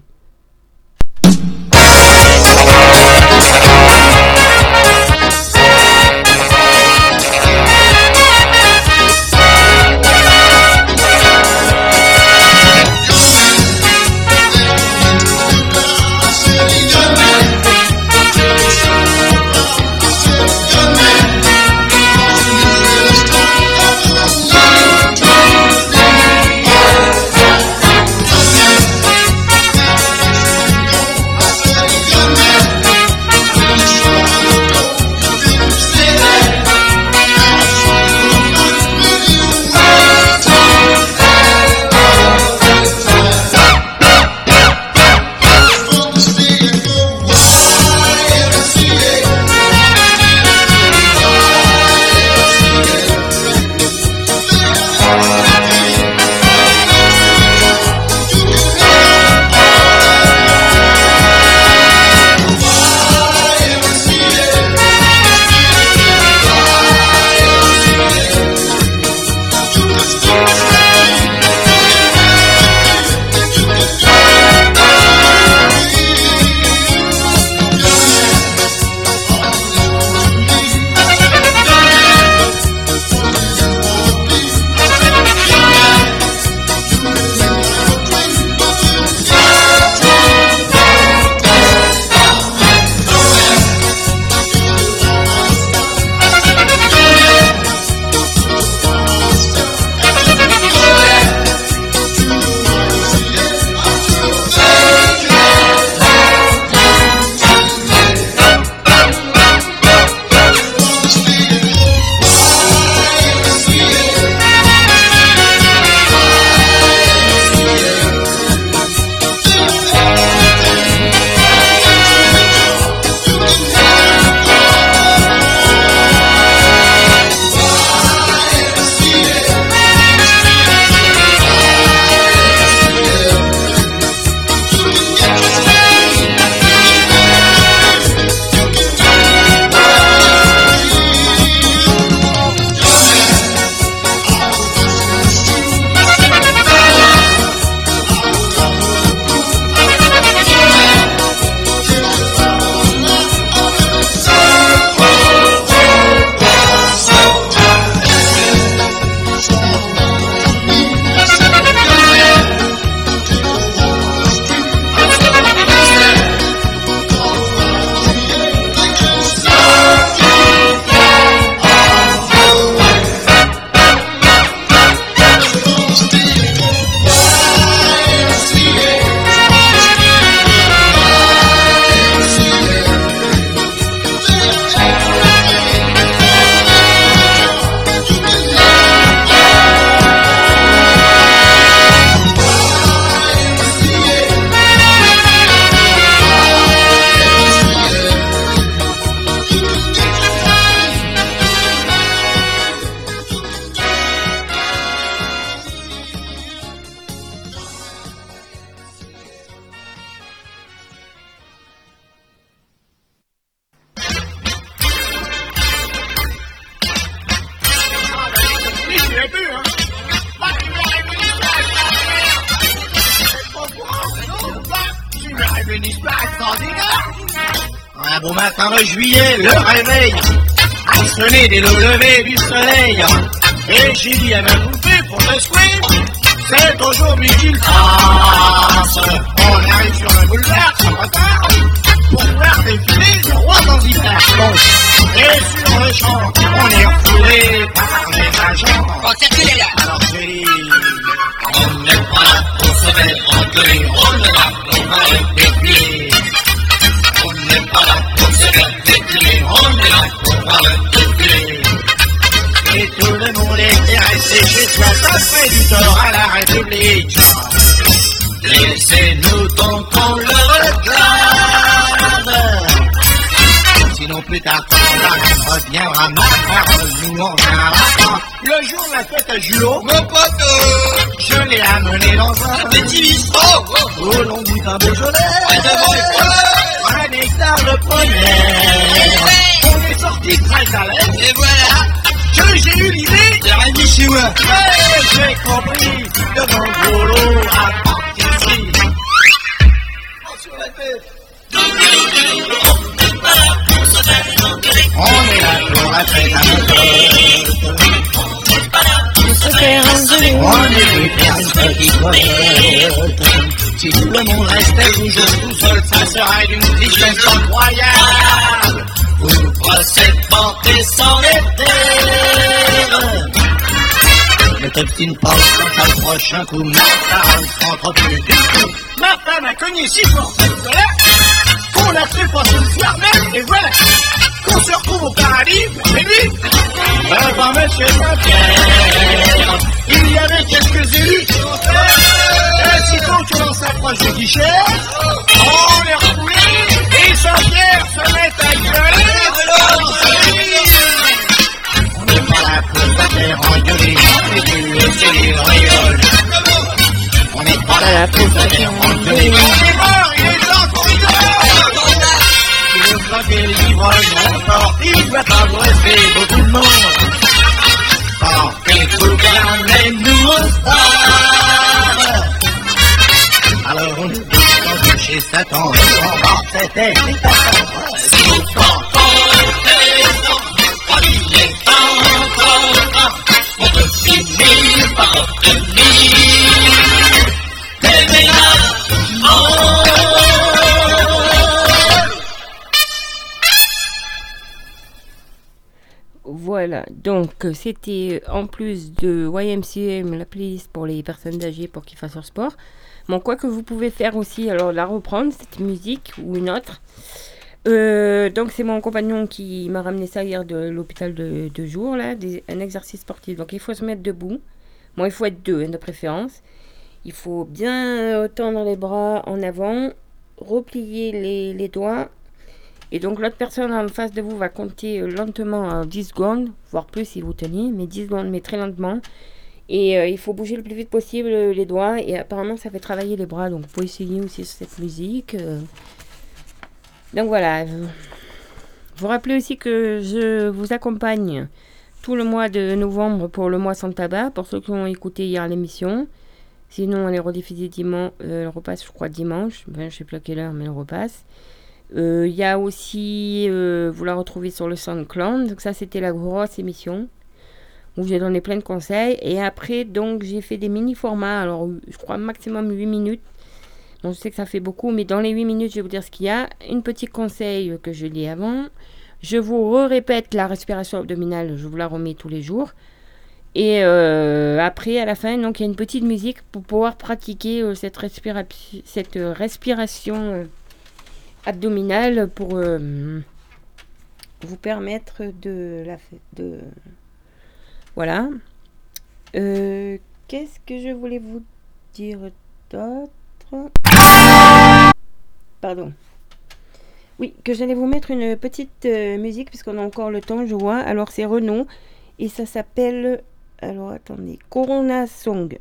retard pour voir défiler le roi Zanzibar. Et sur le champ, on est refoulé par les agents. Bon, circulez là. Alors j'ai dit, on n'est pas là pour se faire engueuler, on est là pour voir défiler. On n'est pas là pour se faire défiler, on est là pour voir le défilé. Et tout le monde était resté chez soi, ça fait du tort à la République. Laissez-nous donc qu'on le reviendra m'avoir, nous on. Le jour de la fête à Julot, Mon pote, je l'ai amené dans un petit bistrot. au long du Beaujolais. Devant les poils. Un hectare de première. On est sorti très à l'aise Et voilà. que j'ai eu l'idée. C'est Rémi chez moi. Ouais, j'ai compris devant le boulot à partir. Sur la tête. On est là pour la fête à Se faire engueuler. On est faire une petite toilette. Si tout le monde restait toujours tout seul, ça serait d'une tristesse incroyable. Vous procèdez porter sans les terres. Ne t'obstine pas quant le prochain coup, ma femme rentre plus du tout. Ma femme a cogné si fort cette colère qu'on a fait passer le soir même, et voilà qu'on se retrouve au paradis, c'est lui. Devant monsieur Saint-Pierre, il y avait quelques élus qui ont fait, et sitôt que l'on s'approche du guichet, donc euh, c'était en plus de YMCM, la playlist pour les personnes âgées pour qu'ils fassent leur sport. Bon, quoi que vous pouvez faire aussi, alors la reprendre, cette musique ou une autre. Euh, donc c'est mon compagnon qui m'a ramené ça hier de l'hôpital de, de jour, là, un exercice sportif. Donc il faut se mettre debout. Bon, il faut être deux hein, de préférence. Il faut bien euh, tendre les bras en avant, replier les doigts et donc l'autre personne en face de vous va compter euh, lentement en 10 secondes, voire plus si vous tenez, mais 10 secondes, mais très lentement. Et euh, il faut bouger le plus vite possible euh, les doigts. Et apparemment ça fait travailler les bras. Donc vous pouvez essayer aussi cette musique. euh. Donc voilà. Vous rappelez aussi que je vous accompagne tout le mois de novembre pour le mois sans tabac, pour ceux qui ont écouté hier l'émission. Sinon, elle est rediffusée dimanche. elle repasse, je crois, dimanche. Ben, je sais plus à quelle heure, mais elle repasse. Euh, Il y a aussi, euh, vous la retrouvez sur le SoundCloud. Donc ça, c'était la grosse émission où j'ai donné plein de conseils. Et après, donc, j'ai fait des mini formats. Alors, je crois maximum 8 minutes. Donc, je sais que ça fait beaucoup, mais dans les 8 minutes, je vais vous dire ce qu'il y a. Une petit conseil que je lis avant. Je vous répète la respiration abdominale. Je vous la remets tous les jours. Et euh, après, à la fin, donc, il y a une petite musique pour pouvoir pratiquer cette, respira- cette respiration abdominale pour euh, vous permettre de la de voilà. Euh, Qu'est-ce que je voulais vous dire d'autre? Pardon. Oui, que j'allais vous mettre une petite euh, musique puisqu'on a encore le temps, je vois. Alors c'est Renault et ça s'appelle alors attendez, Corona Song.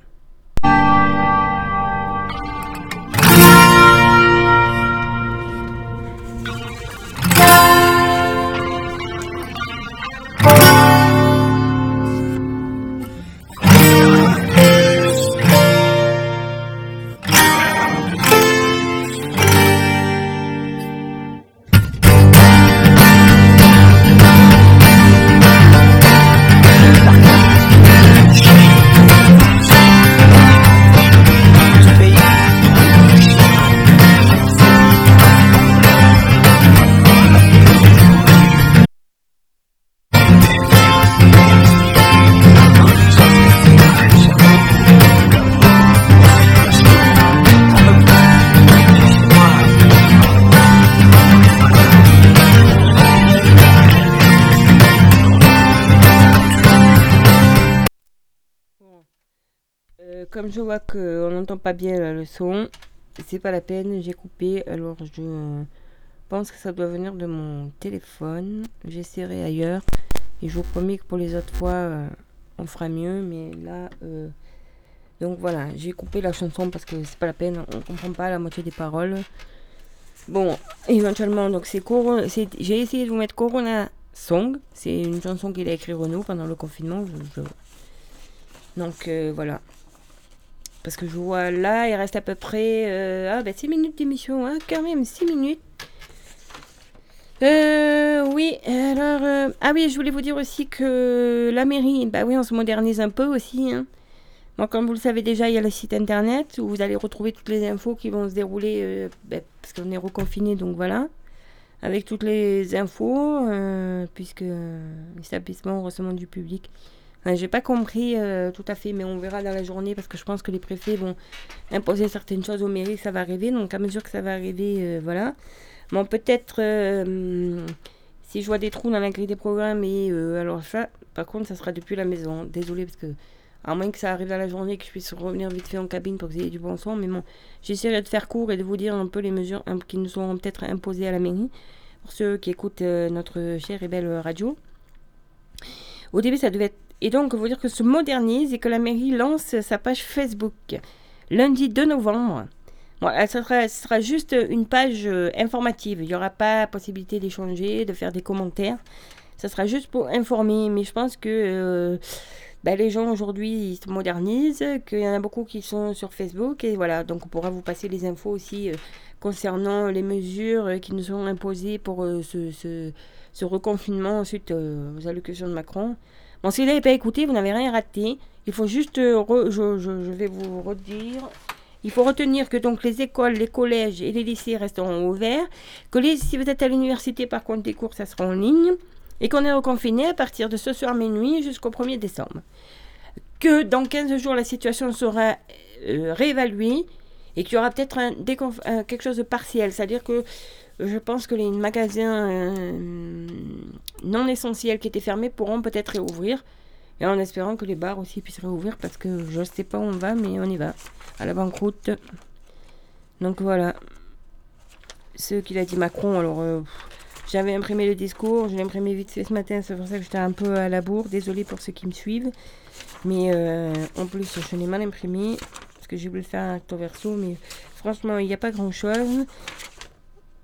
Comme je vois qu'on n'entend pas bien là, le son, c'est pas la peine, j'ai coupé. Alors je pense que ça doit venir de mon téléphone. J'essaierai ailleurs. Et je vous promets que pour les autres fois, euh, on fera mieux. Mais là, euh, donc voilà, j'ai coupé la chanson parce que c'est pas la peine, on comprend pas la moitié des paroles. Bon, éventuellement, donc c'est Coro- c'est- J'ai essayé de vous mettre Corona Song. C'est une chanson qu'il a écrit Renaud pendant le confinement. Donc euh, voilà. Parce que je vois là, il reste à peu près euh, ah, ben 6 minutes d'émission, hein, quand même, 6 minutes. Euh, oui, alors. euh, ah oui, je voulais vous dire aussi que la mairie, bah oui, on se modernise un peu aussi. Hein. Moi, comme vous le savez déjà, il y a le site internet où vous allez retrouver toutes les infos qui vont se dérouler, euh, ben, parce qu'on est reconfiné, donc voilà. Avec toutes les infos, puisque l'établissement recevant du public. J'ai pas compris euh, tout à fait, mais on verra dans la journée parce que je pense que les préfets vont imposer certaines choses aux mairies, ça va arriver. Donc à mesure que ça va arriver, euh, voilà. Bon, peut-être euh, hum, si je vois des trous dans la grille des programmes, et alors ça, par contre, ça sera depuis la maison. Désolée parce que à moins que ça arrive dans la journée, que je puisse revenir vite fait en cabine pour que vous ayez du bon son, mais bon, j'essaierai de faire court et de vous dire un peu les mesures hein, qui nous seront peut-être imposées à la mairie pour ceux qui écoutent notre chère et belle radio. Au début, ça devait être et donc, vous dire que se modernise et que la mairie lance sa page Facebook lundi 2 novembre. Bon, ce sera juste une page euh, informative. Il n'y aura pas possibilité d'échanger, de faire des commentaires. Ça sera juste pour informer. Mais je pense que euh, ben, les gens aujourd'hui se modernisent, qu'il y en a beaucoup qui sont sur Facebook. Et voilà, donc on pourra vous passer les infos aussi euh, concernant les mesures qui nous sont imposées pour ce, reconfinement ensuite euh, aux allocutions de Macron. Bon, si vous n'avez pas écouté, vous n'avez rien raté. Il faut juste, euh, je, vais vous redire, il faut retenir que donc les écoles, les collèges et les lycées resteront ouverts, que si vous êtes à l'université, par contre, les cours, ça sera en ligne, et qu'on est reconfiné à partir de ce soir minuit jusqu'au 1er décembre. Que dans 15 jours, la situation sera euh, réévaluée et qu'il y aura peut-être quelque chose de partiel, c'est-à-dire que je pense que les magasins euh, non essentiels qui étaient fermés pourront peut-être réouvrir. Et en espérant que les bars aussi puissent réouvrir parce que je sais pas où on va, mais on y va. À la banqueroute. Donc voilà. Ce qu'il a dit Macron, alors euh, j'avais imprimé le discours, je l'ai imprimé vite fait ce matin, c'est pour ça que j'étais un peu à la bourre. Désolée pour ceux qui me suivent. Mais euh, en plus, je l'ai mal imprimé parce que j'ai voulu faire un recto verso, mais franchement, il n'y a pas grand chose.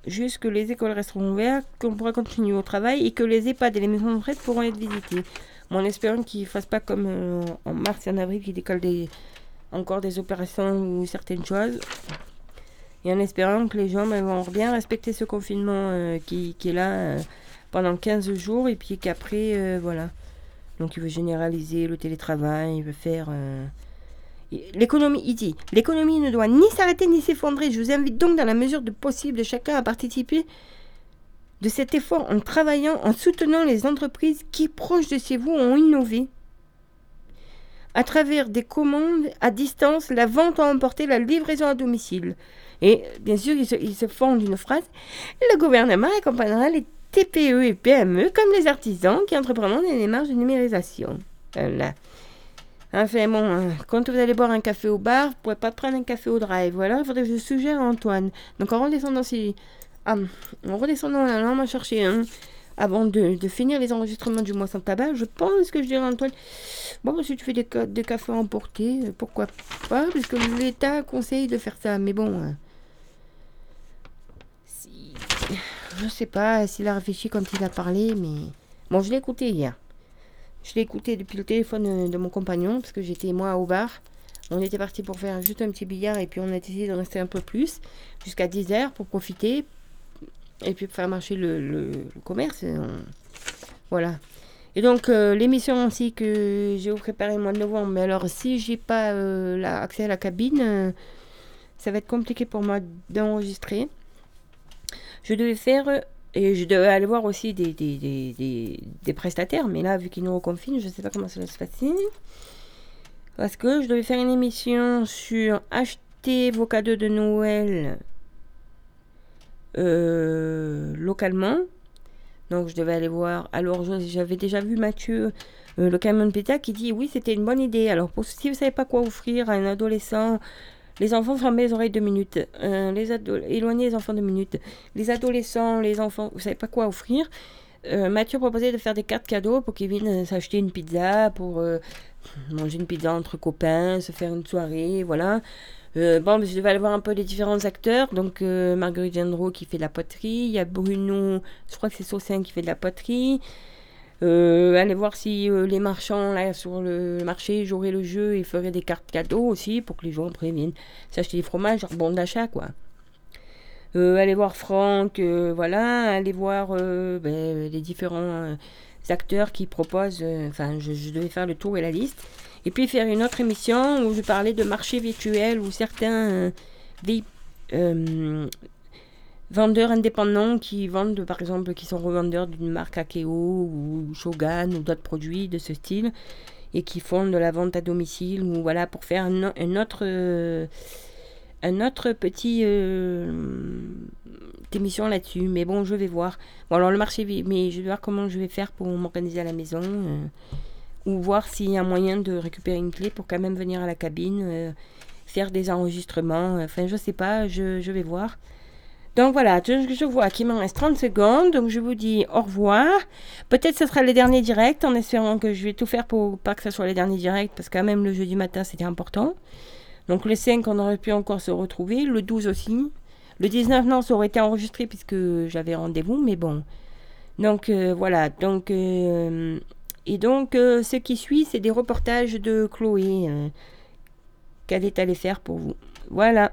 Juste que les écoles resteront ouvertes, qu'on pourra continuer au travail et que les EHPAD et les maisons de retraite pourront être visités. Bon, en espérant qu'ils ne fassent pas comme euh, en mars et en avril, qu'ils décollent des, encore des opérations ou certaines choses. Et en espérant que les gens ben, vont bien respecter ce confinement euh, qui, qui est là euh, pendant 15 jours et puis qu'après, voilà. Donc il veut généraliser le télétravail, il veut faire... L'économie, il dit, l'économie ne doit ni s'arrêter ni s'effondrer. Je vous invite donc, dans la mesure de possible chacun, à participer de cet effort en travaillant, en soutenant les entreprises qui, proches de chez vous, ont innové. À travers des commandes à distance, la vente à emporter, la livraison à domicile. Et bien sûr, ils se, ils se font d'une phrase. Le gouvernement accompagnera les TPE et PME comme les artisans qui entreprendront des démarches de numérisation. Enfin bon, hein, quand vous allez boire un café au bar, vous pouvez pas prendre un café au drive. Voilà, il faudrait que je suggère à Antoine. Donc en redescendant, si... ah, en redescendant là, on va chercher un. Avant de, finir les enregistrements du mois sans tabac, je pense que je dirais à Antoine, bon, si tu fais des, des cafés emportés, euh, pourquoi pas, puisque l'État conseille de faire ça. Mais bon, euh, si... je sais pas s'il a réfléchi quand il a parlé, mais bon, je l'ai écouté hier. Je l'ai écouté depuis le téléphone euh, de mon compagnon, parce que j'étais moi au bar. On était parti pour faire juste un petit billard et puis on a décidé de rester un peu plus, jusqu'à 10h pour profiter et puis faire marcher le, commerce. Voilà. Et donc euh, l'émission aussi que j'ai préparée le mois de novembre, mais alors si j'ai pas euh, accès à la cabine, ça va être compliqué pour moi d'enregistrer. Je devais faire et je devais aller voir aussi des, des, des, des, prestataires, mais là, vu qu'ils nous reconfinent, je ne sais pas comment ça se passer. Parce que je devais faire une émission sur acheter vos cadeaux de Noël euh, localement. Donc je devais aller voir. Alors j'avais déjà vu Mathieu, euh, le camion de qui dit oui, c'était une bonne idée. Alors pour si vous savez pas quoi offrir à un adolescent, les enfants fermez les oreilles deux minutes. Euh, les éloignez les enfants deux minutes. Les adolescents, les enfants, vous savez pas quoi offrir. Euh, Mathieu proposait de faire des cartes cadeaux pour qu'ils viennent euh, s'acheter une pizza, pour euh, manger une pizza entre copains, se faire une soirée, voilà. Bon, je devais aller voir un peu les différents acteurs. Donc, Marguerite Gendreau qui fait de la poterie. Il y a Bruno, je crois que c'est Saucin qui fait de la poterie. Euh, aller voir si euh, les marchands là sur le marché joueraient le jeu et feraient des cartes cadeaux aussi pour que les gens après viennent s'acheter des fromages, genre bon d'achat quoi. Euh, aller voir Franck, voilà, aller voir ben, les différents acteurs qui proposent, enfin je, devais faire le tour et la liste. Et puis faire une autre émission où je parlais de marché virtuel où certains vendeurs indépendants qui vendent, par exemple, qui sont revendeurs d'une marque Akeo ou Shogun ou d'autres produits de ce style et qui font de la vente à domicile ou voilà pour faire un, autre euh, un autre petit euh, émission là-dessus. Mais bon je vais voir. Bon alors le marché mais je vais voir comment je vais faire pour m'organiser à la maison euh, ou voir s'il y a moyen de récupérer une clé pour quand même venir à la cabine faire des enregistrements. Enfin je sais pas je, je vais voir donc voilà, je, je vois qu'il m'en reste 30 secondes, donc je vous dis au revoir. Peut-être ce sera les derniers directs, en espérant que je vais tout faire pour pas que ce soit les derniers directs, parce que quand même le jeudi matin c'était important. Donc le 5 on aurait pu encore se retrouver, le 12 aussi. Le 19 non, ça aurait été enregistré puisque j'avais rendez-vous, mais bon. Donc euh, voilà, donc euh, et donc euh, ce qui suit c'est des reportages de Chloé qu'elle est allée faire pour vous. Voilà.